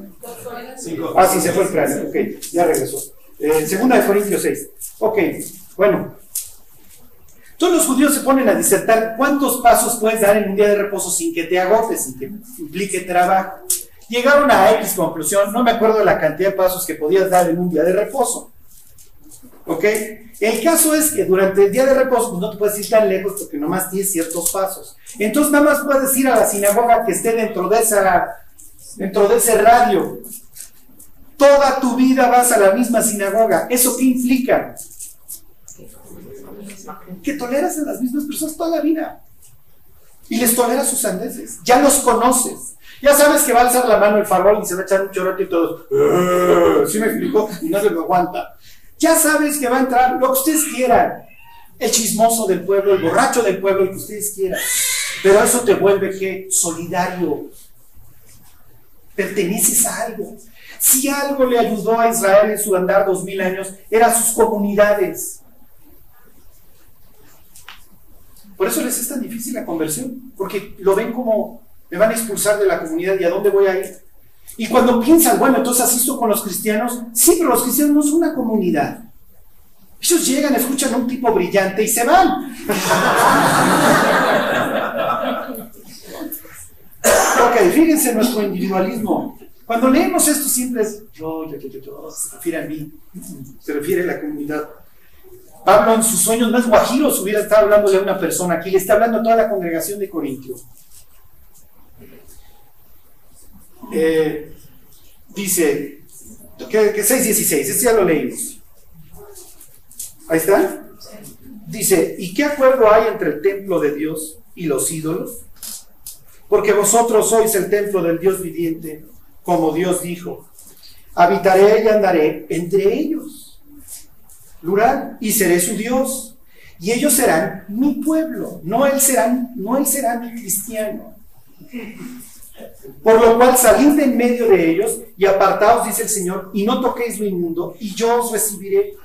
Ah, sí, se fue el cráneo. Ok, ya regresó. Eh, segunda de Corintios 6. Ok, bueno. Todos los judíos se ponen a disertar cuántos pasos puedes dar en un día de reposo sin que te agotes, sin que implique trabajo. Llegaron a X conclusión, no me acuerdo la cantidad de pasos que podías dar en un día de reposo. ¿Ok? El caso es que durante el día de reposo pues, no te puedes ir tan lejos porque nomás tienes ciertos pasos. Entonces nada más puedes ir a la sinagoga que esté dentro de esa dentro de ese radio. Toda tu vida vas a la misma sinagoga. ¿Eso qué implica? Que toleras a las mismas personas toda la vida. Y les toleras sus andeses. Ya los conoces. Ya sabes que va a alzar la mano el farol y se va a echar un chorote y todos. ¿Sí me explicó? Y no se lo aguanta. Ya sabes que va a entrar lo que ustedes quieran. El chismoso del pueblo, el borracho del pueblo, el que ustedes quieran. Pero eso te vuelve que solidario, perteneces a algo. Si algo le ayudó a Israel en su andar dos mil años, eran sus comunidades. Por eso les es tan difícil la conversión, porque lo ven como me van a expulsar de la comunidad y a dónde voy a ir. Y cuando piensan, bueno, entonces asisto con los cristianos, sí, pero los cristianos no son una comunidad. Ellos llegan, escuchan a un tipo brillante y se van. ok, fíjense nuestro individualismo. Cuando leemos esto siempre es yo, yo, yo, yo, se refiere a mí, se refiere a la comunidad. Pablo en sus sueños más guajiros hubiera estado hablando de una persona, aquí le está hablando a toda la congregación de Corintio. Eh, dice, que, que 6.16, ese ya lo leímos. Ahí está. Dice, ¿y qué acuerdo hay entre el templo de Dios y los ídolos? Porque vosotros sois el templo del Dios viviente, como Dios dijo. Habitaré y andaré entre ellos. Plural, y seré su Dios. Y ellos serán mi pueblo. No él será, no él será mi cristiano. Por lo cual salid de en medio de ellos y apartaos, dice el Señor, y no toquéis lo inmundo, y yo os recibiré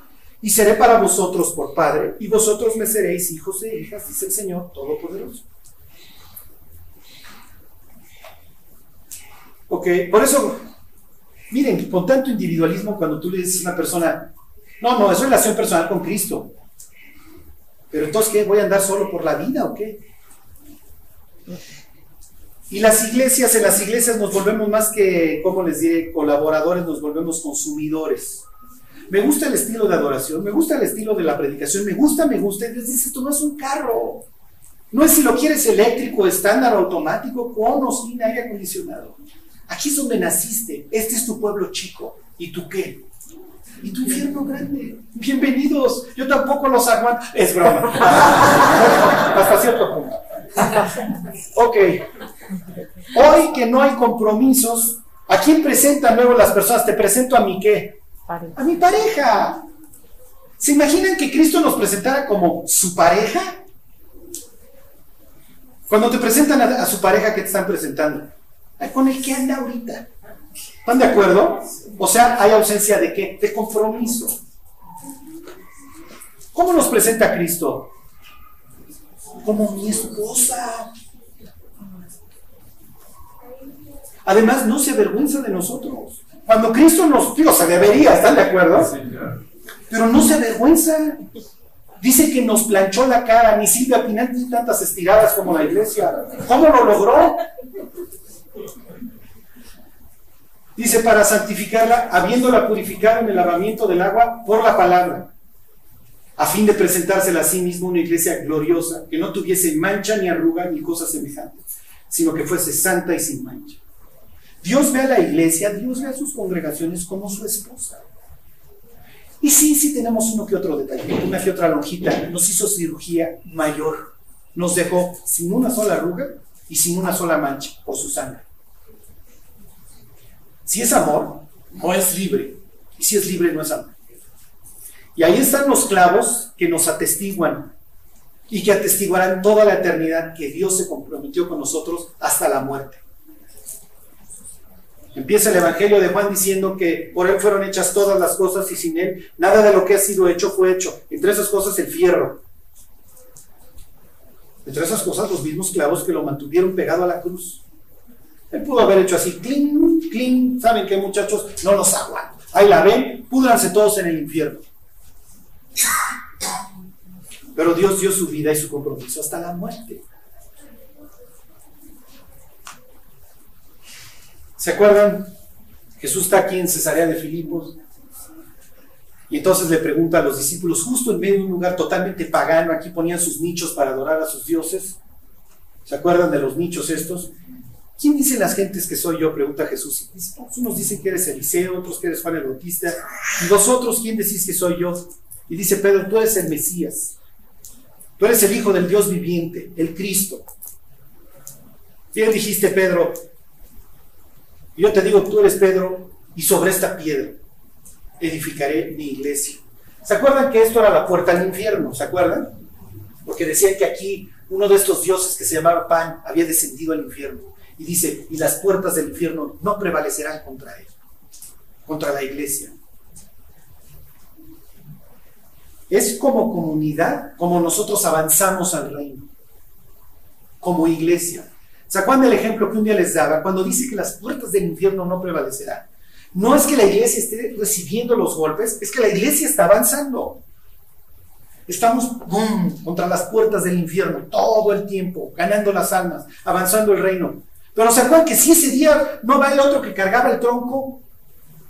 y seré para vosotros por Padre, y vosotros me seréis hijos e hijas, dice el Señor Todopoderoso. Ok, por eso, miren, con tanto individualismo, cuando tú le dices a una persona, no, no, es relación personal con Cristo. Pero entonces, ¿qué? ¿Voy a andar solo por la vida o qué? Y las iglesias, en las iglesias nos volvemos más que, ¿cómo les diré? Colaboradores, nos volvemos consumidores. Me gusta el estilo de adoración, me gusta el estilo de la predicación, me gusta, me gusta. Les dice, esto no es un carro. No es si lo quieres eléctrico, estándar, automático, con o sin aire acondicionado. Aquí es donde naciste. Este es tu pueblo chico. ¿Y tú qué? ¿Y tu infierno grande? Bienvenidos. Yo tampoco los aguanto. Es broma. Hasta cierto punto. Ok. Hoy que no hay compromisos, ¿a quién presentan luego las personas? Te presento a mi qué? A mi pareja. ¿Se imaginan que Cristo nos presentara como su pareja? Cuando te presentan a, a su pareja, ¿qué te están presentando? Con el que anda ahorita. ¿Están de acuerdo? O sea, hay ausencia de qué? De compromiso. ¿Cómo nos presenta Cristo? como mi esposa. Además, no se avergüenza de nosotros. Cuando Cristo nos, digo, se debería, ¿están de acuerdo? Pero no se avergüenza. Dice que nos planchó la cara, ni Silvia Pinal ni tantas estiradas como la iglesia. ¿Cómo lo logró? Dice, para santificarla, habiéndola purificado en el lavamiento del agua por la palabra, a fin de presentársela a sí mismo una iglesia gloriosa, que no tuviese mancha ni arruga ni cosa semejante, sino que fuese santa y sin mancha. Dios ve a la iglesia, Dios ve a sus congregaciones como su esposa. Y sí, sí tenemos uno que otro detalle, una que otra lonjita. Nos hizo cirugía mayor. Nos dejó sin una sola arruga y sin una sola mancha por su sangre. Si es amor, no es libre. Y si es libre, no es amor. Y ahí están los clavos que nos atestiguan y que atestiguarán toda la eternidad que Dios se comprometió con nosotros hasta la muerte. Empieza el Evangelio de Juan diciendo que por Él fueron hechas todas las cosas y sin Él nada de lo que ha sido hecho fue hecho. Entre esas cosas el fierro. Entre esas cosas los mismos clavos que lo mantuvieron pegado a la cruz. Él pudo haber hecho así, clean, clean. ¿Saben qué muchachos? No los aguanto. Ahí la ven, púdranse todos en el infierno. Pero Dios dio su vida y su compromiso hasta la muerte. ¿Se acuerdan? Jesús está aquí en Cesarea de Filipos y entonces le pregunta a los discípulos, justo en medio de un lugar totalmente pagano, aquí ponían sus nichos para adorar a sus dioses. ¿Se acuerdan de los nichos estos? ¿Quién dicen las gentes que soy yo? Pregunta Jesús. Unos dicen que eres Eliseo, otros que eres Juan el Bautista. ¿Y vosotros quién decís que soy yo? Y dice Pedro, tú eres el Mesías. Tú eres el Hijo del Dios viviente, el Cristo. Bien dijiste, Pedro, yo te digo, tú eres Pedro, y sobre esta piedra edificaré mi iglesia. ¿Se acuerdan que esto era la puerta al infierno? ¿Se acuerdan? Porque decían que aquí uno de estos dioses que se llamaba Pan había descendido al infierno. Y dice, y las puertas del infierno no prevalecerán contra él, contra la iglesia. Es como comunidad, como nosotros avanzamos al reino, como iglesia. ¿Se acuerdan del ejemplo que un día les daba cuando dice que las puertas del infierno no prevalecerán? No es que la iglesia esté recibiendo los golpes, es que la iglesia está avanzando. Estamos contra las puertas del infierno todo el tiempo, ganando las almas, avanzando el reino. Pero ¿se acuerdan que si ese día no va el otro que cargaba el tronco,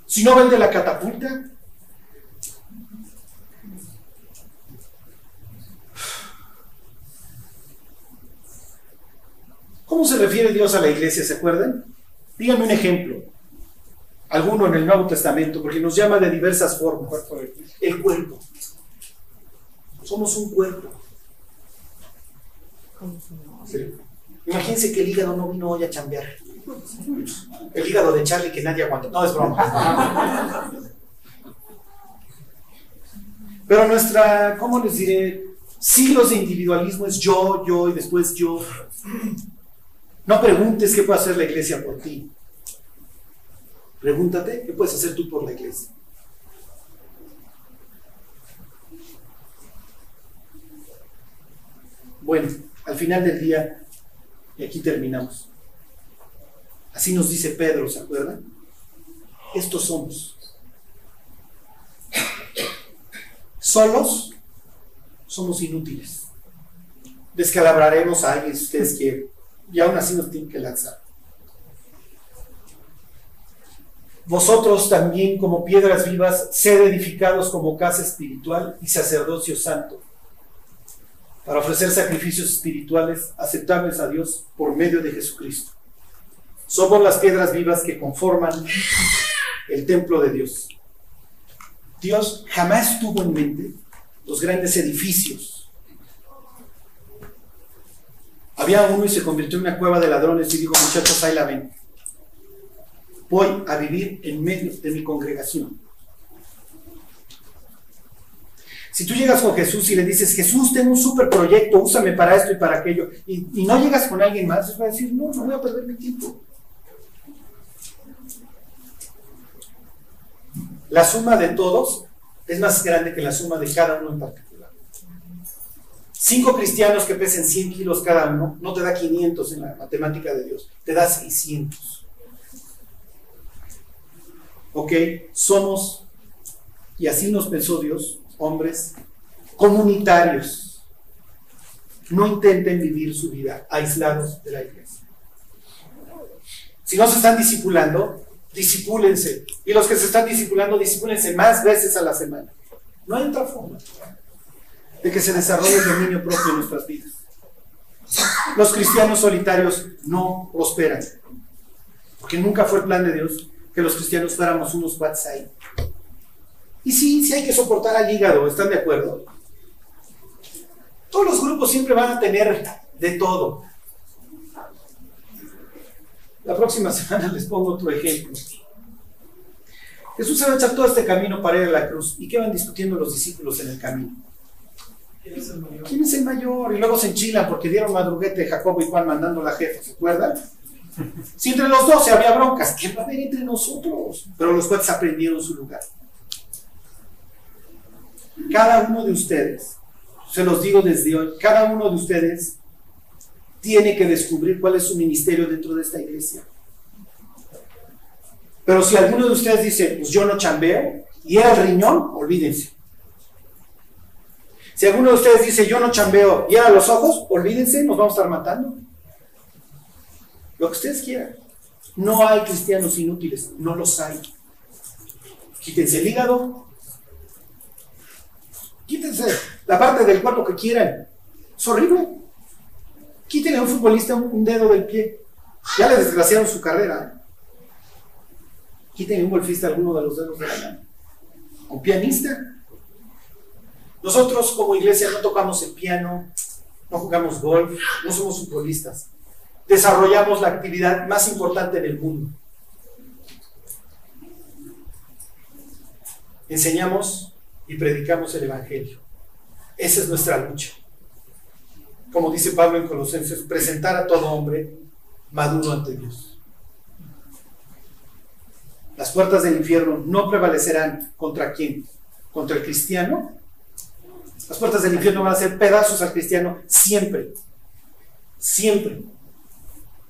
si no va el de la catapulta? ¿Cómo se refiere Dios a la iglesia? ¿Se acuerdan? Díganme un ejemplo. Alguno en el Nuevo Testamento, porque nos llama de diversas formas. El cuerpo. Somos un cuerpo. Sí. Imagínense que el hígado no vino hoy a chambear. El hígado de Charlie que nadie aguanta. No, es broma. Pero nuestra, ¿cómo les diré? Siglos de individualismo es yo, yo y después yo. No preguntes qué puede hacer la iglesia por ti. Pregúntate qué puedes hacer tú por la iglesia. Bueno, al final del día, y aquí terminamos. Así nos dice Pedro, ¿se acuerdan? Estos somos. Solos somos inútiles. Descalabraremos a alguien si ustedes quieren y aún así nos tienen que lanzar. Vosotros también como piedras vivas, sed edificados como casa espiritual y sacerdocio santo, para ofrecer sacrificios espirituales aceptables a Dios por medio de Jesucristo. Somos las piedras vivas que conforman el templo de Dios. Dios jamás tuvo en mente los grandes edificios había uno y se convirtió en una cueva de ladrones y dijo, muchachos, ahí la ven. Voy a vivir en medio de mi congregación. Si tú llegas con Jesús y le dices, Jesús, tengo un super proyecto, úsame para esto y para aquello, y, no llegas con alguien más, va a decir, no, no voy a perder mi tiempo. La suma de todos es más grande que la suma de cada uno en particular. Cinco cristianos que pesen 100 kilos cada uno no te da 500 en la matemática de Dios, te da 600. ¿Ok? Somos, y así nos pensó Dios, hombres comunitarios. No intenten vivir su vida aislados de la iglesia. Si no se están discipulando, disipúlense. Y los que se están discipulando, disipúlense más veces a la semana. No hay otra forma de que se desarrolle el dominio propio en nuestras vidas. Los cristianos solitarios no prosperan. Porque nunca fue plan de Dios que los cristianos fuéramos unos ahí. Y sí, sí hay que soportar al hígado, ¿están de acuerdo? Todos los grupos siempre van a tener de todo. La próxima semana les pongo otro ejemplo. Jesús se va a echar todo este camino para ir a la cruz. ¿Y qué van discutiendo los discípulos en el camino? ¿Quién es el mayor? ¿Quién es el mayor? Y luego se enchilan porque dieron madruguete Jacobo y Juan mandando a la jefa, ¿se acuerdan? Si entre los doce había broncas, ¿qué va a haber entre nosotros? Pero los jueces aprendieron su lugar. Cada uno de ustedes, se los digo desde hoy, cada uno de ustedes tiene que descubrir cuál es su ministerio dentro de esta iglesia. Pero si alguno de ustedes dice, pues yo no chambeo, y era el riñón, olvídense. Si alguno de ustedes dice, yo no chambeo, y era los ojos, olvídense, nos vamos a estar matando. Lo que ustedes quieran. No hay cristianos inútiles, no los hay. Quítense el hígado, quítense la parte del cuerpo que quieran. Es horrible. Quítenle a un futbolista un, dedo del pie. Ya le desgraciaron su carrera. Quítenle a un golfista alguno de los dedos de la mano. Un pianista. Nosotros como iglesia no tocamos el piano, no jugamos golf, no somos futbolistas. Desarrollamos la actividad más importante en el mundo. Enseñamos y predicamos el Evangelio. Esa es nuestra lucha. Como dice Pablo en Colosenses, presentar a todo hombre maduro ante Dios. Las puertas del infierno no prevalecerán contra quién? Contra el cristiano. Las puertas del infierno van a hacer pedazos al cristiano siempre. Siempre.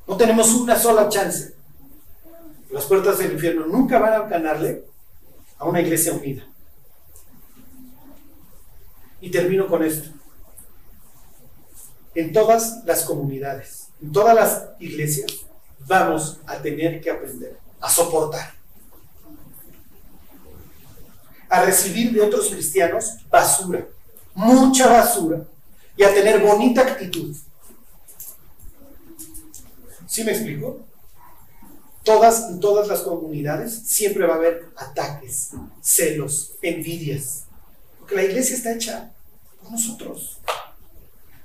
No tenemos una sola chance. Las puertas del infierno nunca van a ganarle a una iglesia unida. Y termino con esto. En todas las comunidades, en todas las iglesias, vamos a tener que aprender a soportar, a recibir de otros cristianos basura, mucha basura, y a tener bonita actitud. ¿Sí me explico? Todas, en todas las comunidades siempre va a haber ataques, celos, envidias. Porque la iglesia está hecha nosotros.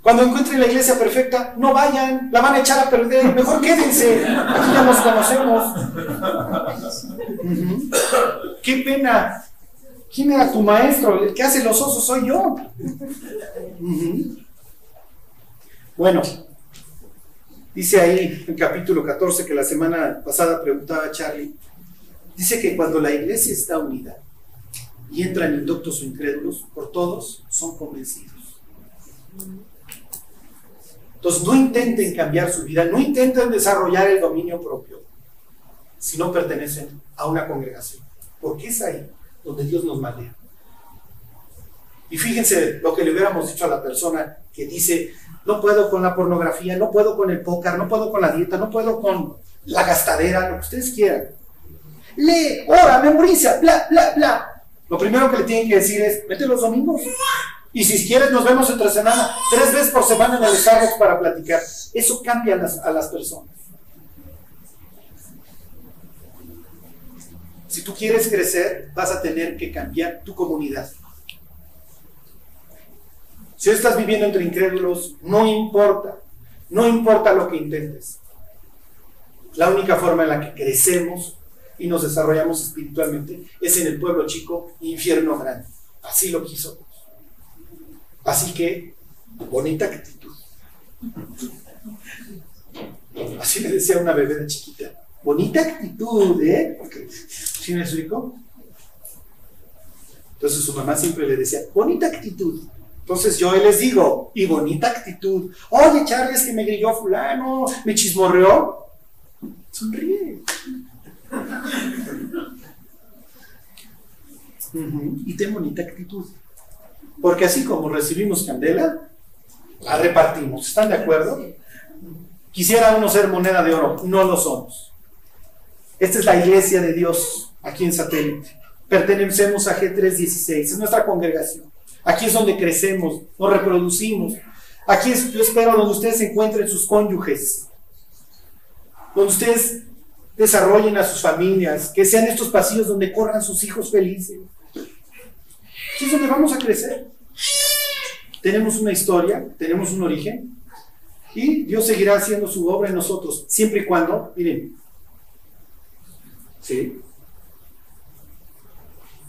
Cuando encuentren la iglesia perfecta, no vayan, la van a echar a perder, mejor quédense, aquí ya nos conocemos. Qué pena. ¿Quién era tu maestro? El que hace los osos soy yo. Bueno, dice ahí en capítulo 14 que la semana pasada preguntaba Charlie, dice que cuando la iglesia está unida y entran indoctos o incrédulos, por todos son convencidos. Entonces no intenten cambiar su vida, no intenten desarrollar el dominio propio si no pertenecen a una congregación, porque es ahí donde Dios nos maldea. Y fíjense lo que le hubiéramos dicho a la persona que dice, no puedo con la pornografía, no puedo con el póker, no puedo con la dieta, no puedo con la gastadera, lo que ustedes quieran. Lee, ora, memoriza, bla, bla, bla. Lo primero que le tienen que decir es, vete los domingos. Y si quieres, nos vemos entre semana, tres veces por semana en el Starbucks para platicar. Eso cambia a las, a las personas. Si tú quieres crecer, vas a tener que cambiar tu comunidad. Si estás viviendo entre incrédulos, no importa, no importa lo que intentes. La única forma en la que crecemos y nos desarrollamos espiritualmente es en el pueblo chico, infierno grande. Así lo quiso. Así que, bonita actitud. Así le decía una bebé de chiquita. Bonita actitud, ¿eh? ¿Sí me explico? Entonces su mamá siempre le decía, bonita actitud. Entonces yo les digo, y bonita actitud. Oye, Charlie, es que me grilló fulano, me chismorreó. Sonríe. Y ten bonita actitud. Porque así como recibimos candela, la repartimos. ¿Están de acuerdo? Quisiera uno ser moneda de oro, no lo somos. Esta es la iglesia de Dios aquí en satélite. Pertenecemos a G316, es nuestra congregación. Aquí es donde crecemos, nos reproducimos. Aquí es, yo espero, donde ustedes encuentren sus cónyuges, donde ustedes desarrollen a sus familias, que sean estos pasillos donde corran sus hijos felices. Aquí es vamos a crecer. Tenemos una historia, tenemos un origen, y Dios seguirá haciendo su obra en nosotros, siempre y cuando, miren, ¿sí?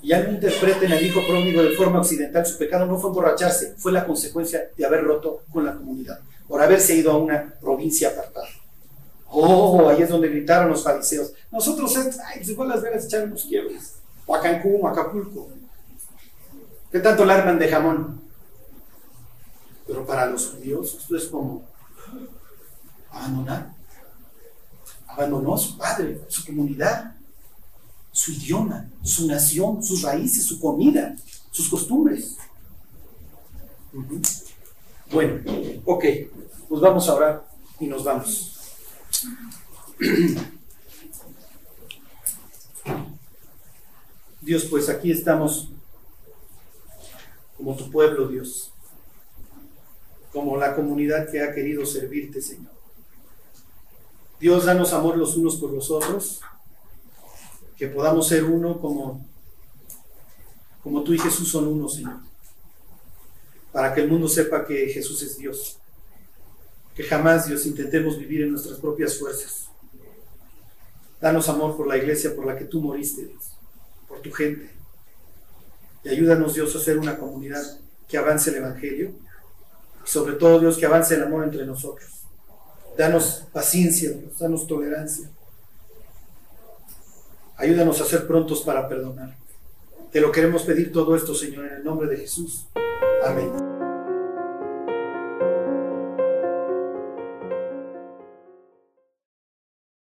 Ya no interpreten al hijo pródigo de forma occidental, su pecado no fue emborracharse, fue la consecuencia de haber roto con la comunidad, por haberse ido a una provincia apartada. Oh, ahí es donde gritaron los fariseos. Nosotros, ay, se fue a Las Vegas a echar quiebres, o a Cancún, o a Acapulco. ¿Qué tanto la arman de jamón? Pero para los judíos esto es como abandonar. Abandonó a su padre, su comunidad, su idioma, su nación, sus raíces, su comida, sus costumbres. Bueno, ok, pues vamos a orar y nos vamos. Dios, pues aquí estamos como tu pueblo, Dios, como la comunidad que ha querido servirte, Señor. Dios, danos amor los unos por los otros, que podamos ser uno como, como tú y Jesús son uno, Señor, para que el mundo sepa que Jesús es Dios, que jamás, Dios, intentemos vivir en nuestras propias fuerzas. Danos amor por la iglesia por la que tú moriste, Dios, por tu gente. Y ayúdanos, Dios, a ser una comunidad que avance el Evangelio y sobre todo, Dios, que avance el amor entre nosotros. Danos paciencia, Dios, danos tolerancia. Ayúdanos a ser prontos para perdonar. Te lo queremos pedir todo esto, Señor, en el nombre de Jesús. Amén.